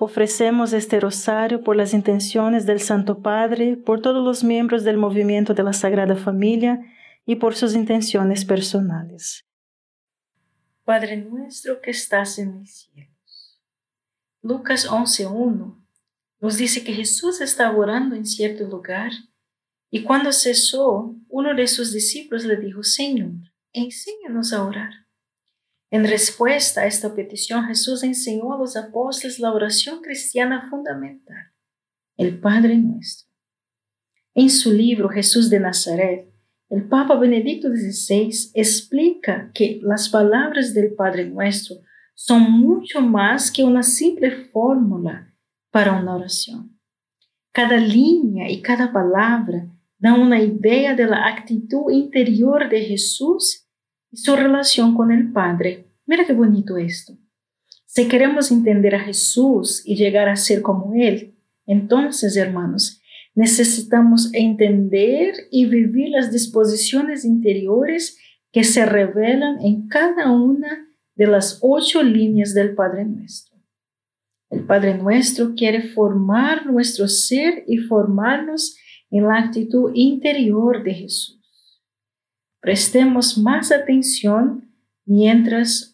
Ofrecemos este rosario por las intenciones del Santo Padre, por todos los miembros del movimiento de la Sagrada Familia y por sus intenciones personales. Padre nuestro que estás en los cielos. Lucas 11.1 nos dice que Jesús estaba orando en cierto lugar y cuando cesó, uno de sus discípulos le dijo, Señor, enséñanos a orar. En respuesta a esta petición, Jesús enseñó a los apóstoles la oración cristiana fundamental, el Padre Nuestro. En su libro Jesús de Nazaret, el Papa Benedicto XVI explica que las palabras del Padre Nuestro son mucho más que una simple fórmula para una oración. Cada línea y cada palabra da una idea de la actitud interior de Jesús y su relación con el Padre. Mira qué bonito esto. Si queremos entender a Jesús y llegar a ser como Él, entonces, hermanos, necesitamos entender y vivir las disposiciones interiores que se revelan en cada una de las ocho líneas del Padre Nuestro. El Padre Nuestro quiere formar nuestro ser y formarnos en la actitud interior de Jesús. Prestemos más atención mientras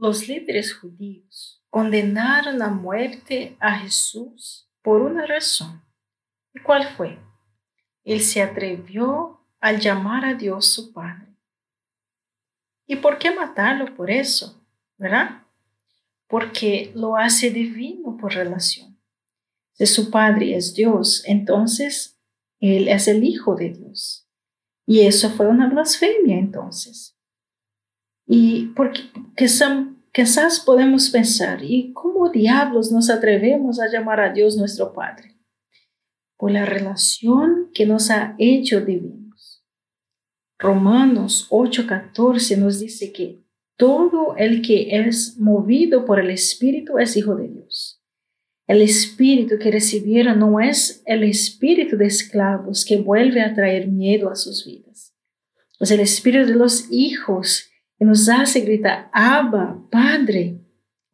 los líderes judíos condenaron a muerte a Jesús por una razón. ¿Y cuál fue? Él se atrevió al llamar a Dios su Padre. ¿Y por qué matarlo por eso? ¿Verdad? Porque lo hace divino por relación. Si su Padre es Dios, entonces Él es el Hijo de Dios. Y eso fue una blasfemia entonces. Y porque quizás podemos pensar, ¿y cómo diablos nos atrevemos a llamar a Dios nuestro Padre? Por la relación que nos ha hecho divinos. Romanos 8:14 nos dice que todo el que es movido por el Espíritu es hijo de Dios. El espíritu que recibieron no es el espíritu de esclavos que vuelve a traer miedo a sus vidas. Es el espíritu de los hijos nos hace gritar, Abba, Padre.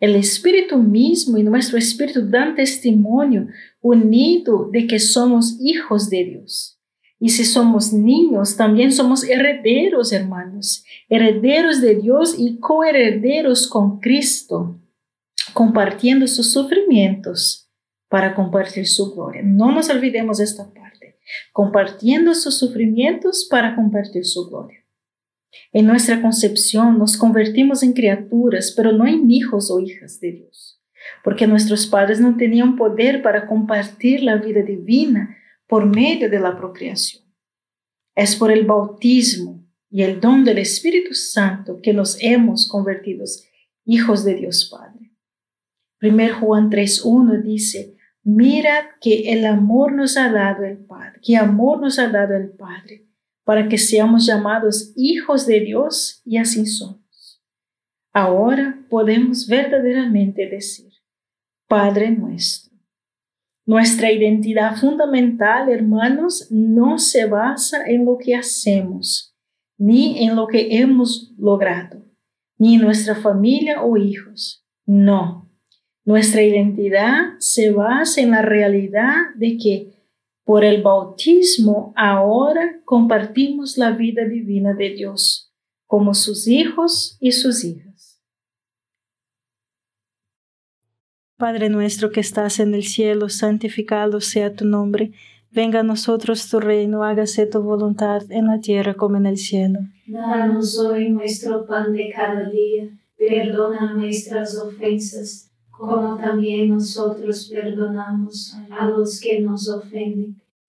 El Espíritu mismo y nuestro Espíritu dan testimonio unido de que somos hijos de Dios. Y si somos niños, también somos herederos, hermanos, herederos de Dios y coherederos con Cristo, compartiendo sus sufrimientos para compartir su gloria. No nos olvidemos esta parte, compartiendo sus sufrimientos para compartir su gloria. En nuestra concepción nos convertimos en criaturas, pero no en hijos o hijas de Dios, porque nuestros padres no tenían poder para compartir la vida divina por medio de la procreación. Es por el bautismo y el don del Espíritu Santo que nos hemos convertido hijos de Dios Padre. 1 Juan 3.1 dice, mirad que el amor nos ha dado el Padre, que amor nos ha dado el Padre para que seamos llamados hijos de Dios y así somos. Ahora podemos verdaderamente decir, Padre nuestro. Nuestra identidad fundamental, hermanos, no se basa en lo que hacemos, ni en lo que hemos logrado, ni en nuestra familia o hijos. No. Nuestra identidad se basa en la realidad de que por el bautismo ahora compartimos la vida divina de Dios como sus hijos y sus hijas. Padre nuestro que estás en el cielo, santificado sea tu nombre. Venga a nosotros tu reino, hágase tu voluntad en la tierra como en el cielo. Danos hoy nuestro pan de cada día, perdona nuestras ofensas como también nosotros perdonamos a los que nos ofenden.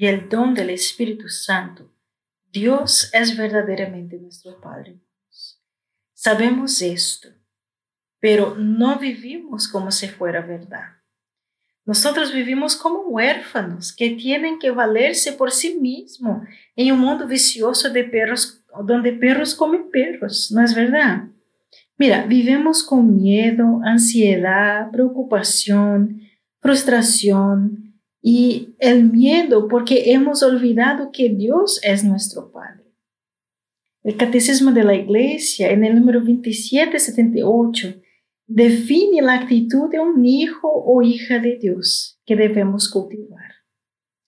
y el don del Espíritu Santo, Dios es verdaderamente nuestro Padre. Sabemos esto, pero no vivimos como si fuera verdad. Nosotros vivimos como huérfanos que tienen que valerse por sí mismos en un mundo vicioso de perros, donde perros comen perros, ¿no es verdad? Mira, vivimos con miedo, ansiedad, preocupación, frustración y el miedo porque hemos olvidado que Dios es nuestro Padre. El Catecismo de la Iglesia, en el número 2778, define la actitud de un hijo o hija de Dios que debemos cultivar.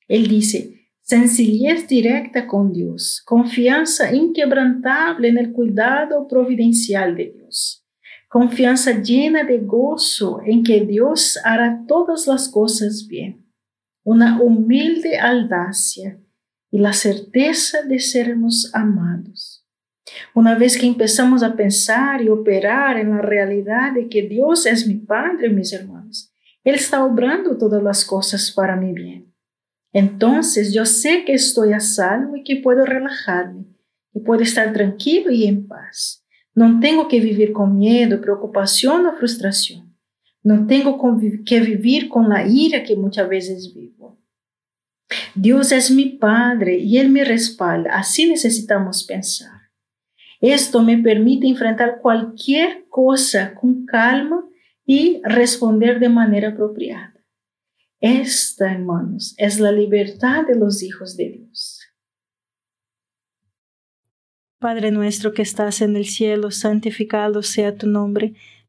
Él dice, sencillez directa con Dios, confianza inquebrantable en el cuidado providencial de Dios, confianza llena de gozo en que Dios hará todas las cosas bien, una humilde audacia y la certeza de sermos amados. Una vez que empezamos a pensar y operar en la realidad de que Dios es mi Padre, mis hermanos, Él está obrando todas las cosas para mi bien. Entonces yo sé que estoy a salvo y que puedo relajarme, y puedo estar tranquilo y en paz. No tengo que vivir con miedo, preocupación o frustración. No tengo que vivir con la ira que muchas veces vivo. Dios es mi Padre y Él me respalda. Así necesitamos pensar. Esto me permite enfrentar cualquier cosa con calma y responder de manera apropiada. Esta, hermanos, es la libertad de los hijos de Dios. Padre nuestro que estás en el cielo, santificado sea tu nombre.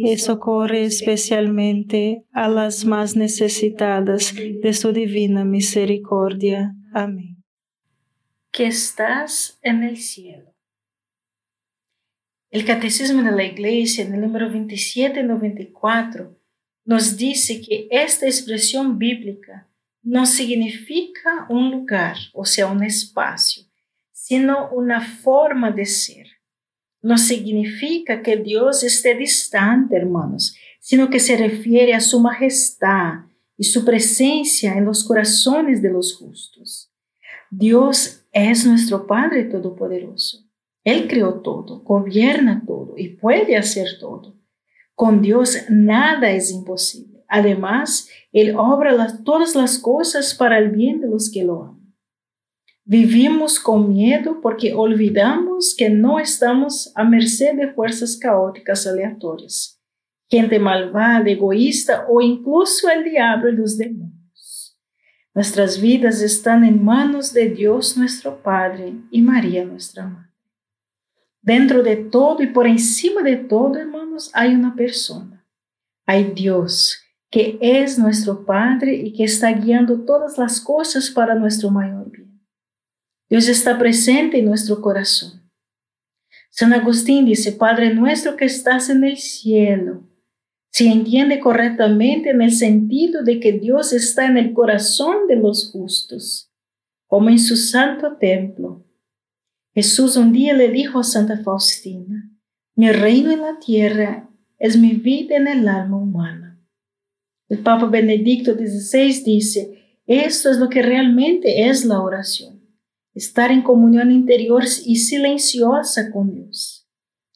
y socorre especialmente a las más necesitadas de su divina misericordia. Amén. Que estás en el cielo. El Catecismo de la Iglesia, en el número 2794, nos dice que esta expresión bíblica no significa un lugar, o sea, un espacio, sino una forma de ser no significa que Dios esté distante, hermanos, sino que se refiere a su majestad y su presencia en los corazones de los justos. Dios es nuestro Padre Todopoderoso. Él creó todo, gobierna todo y puede hacer todo. Con Dios nada es imposible. Además, Él obra todas las cosas para el bien de los que lo aman. Vivimos con miedo porque olvidamos que no estamos a merced de fuerzas caóticas aleatorias, gente malvada, egoísta o incluso el diablo y los demonios. Nuestras vidas están en manos de Dios nuestro Padre y María nuestra Madre. Dentro de todo y por encima de todo, hermanos, hay una persona. Hay Dios, que es nuestro Padre y que está guiando todas las cosas para nuestro mayor bien. Dios está presente en nuestro corazón. San Agustín dice, Padre nuestro que estás en el cielo. Si entiende correctamente en el sentido de que Dios está en el corazón de los justos, como en su santo templo. Jesús un día le dijo a Santa Faustina, mi reino en la tierra es mi vida en el alma humana. El Papa Benedicto XVI dice, esto es lo que realmente es la oración estar en comunión interior y silenciosa con Dios.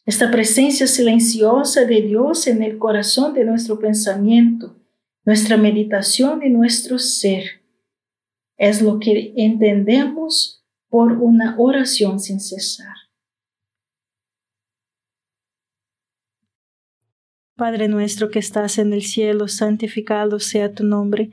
Esta presencia silenciosa de Dios en el corazón de nuestro pensamiento, nuestra meditación y nuestro ser es lo que entendemos por una oración sin cesar. Padre nuestro que estás en el cielo, santificado sea tu nombre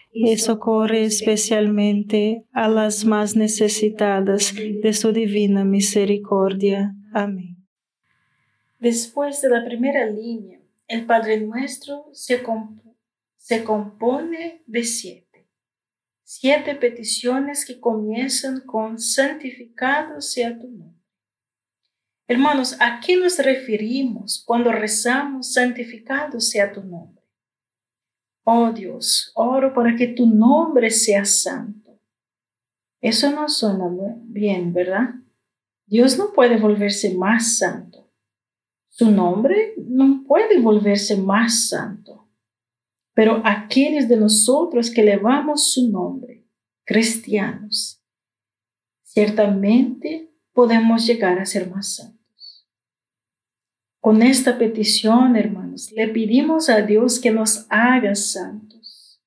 y socorre especialmente a las más necesitadas de su divina misericordia. Amén. Después de la primera línea, el Padre Nuestro se, se compone de siete. Siete peticiones que comienzan con santificado sea tu nombre. Hermanos, ¿a qué nos referimos cuando rezamos santificado sea tu nombre? Oh Dios, oro para que tu nombre sea santo. Eso no suena bien, ¿verdad? Dios no puede volverse más santo. Su nombre no puede volverse más santo. Pero aquellos de nosotros que elevamos su nombre, cristianos, ciertamente podemos llegar a ser más santos. Con esta petición, hermanos, le pedimos a Dios que nos haga santos,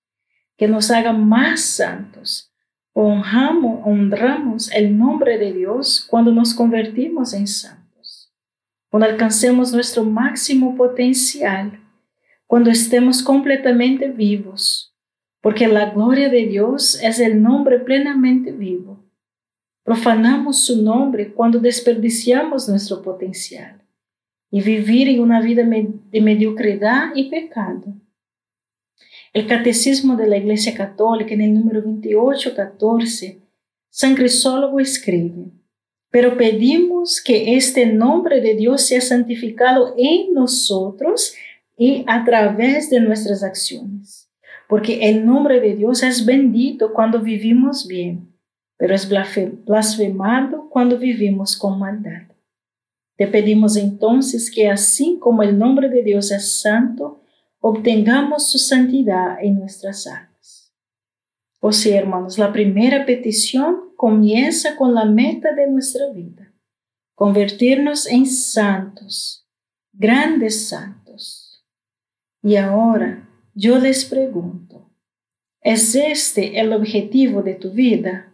que nos haga más santos. Honramos, honramos el nombre de Dios cuando nos convertimos en santos cuando alcancemos nuestro máximo potencial, cuando estemos completamente vivos, porque la gloria de Dios es el nombre plenamente vivo. Profanamos su nombre cuando desperdiciamos nuestro potencial y vivir en una vida de mediocridad y pecado. El Catecismo de la Iglesia Católica en el número 2814, San Crisólogo escribe, pero pedimos que este nombre de Dios sea santificado en nosotros y a través de nuestras acciones, porque el nombre de Dios es bendito cuando vivimos bien, pero es blasfemado cuando vivimos con maldad. Te pedimos entonces que así como el nombre de Dios es santo, obtengamos su santidad en nuestras almas. O sea, hermanos, la primera petición comienza con la meta de nuestra vida, convertirnos en santos, grandes santos. Y ahora yo les pregunto, ¿es este el objetivo de tu vida?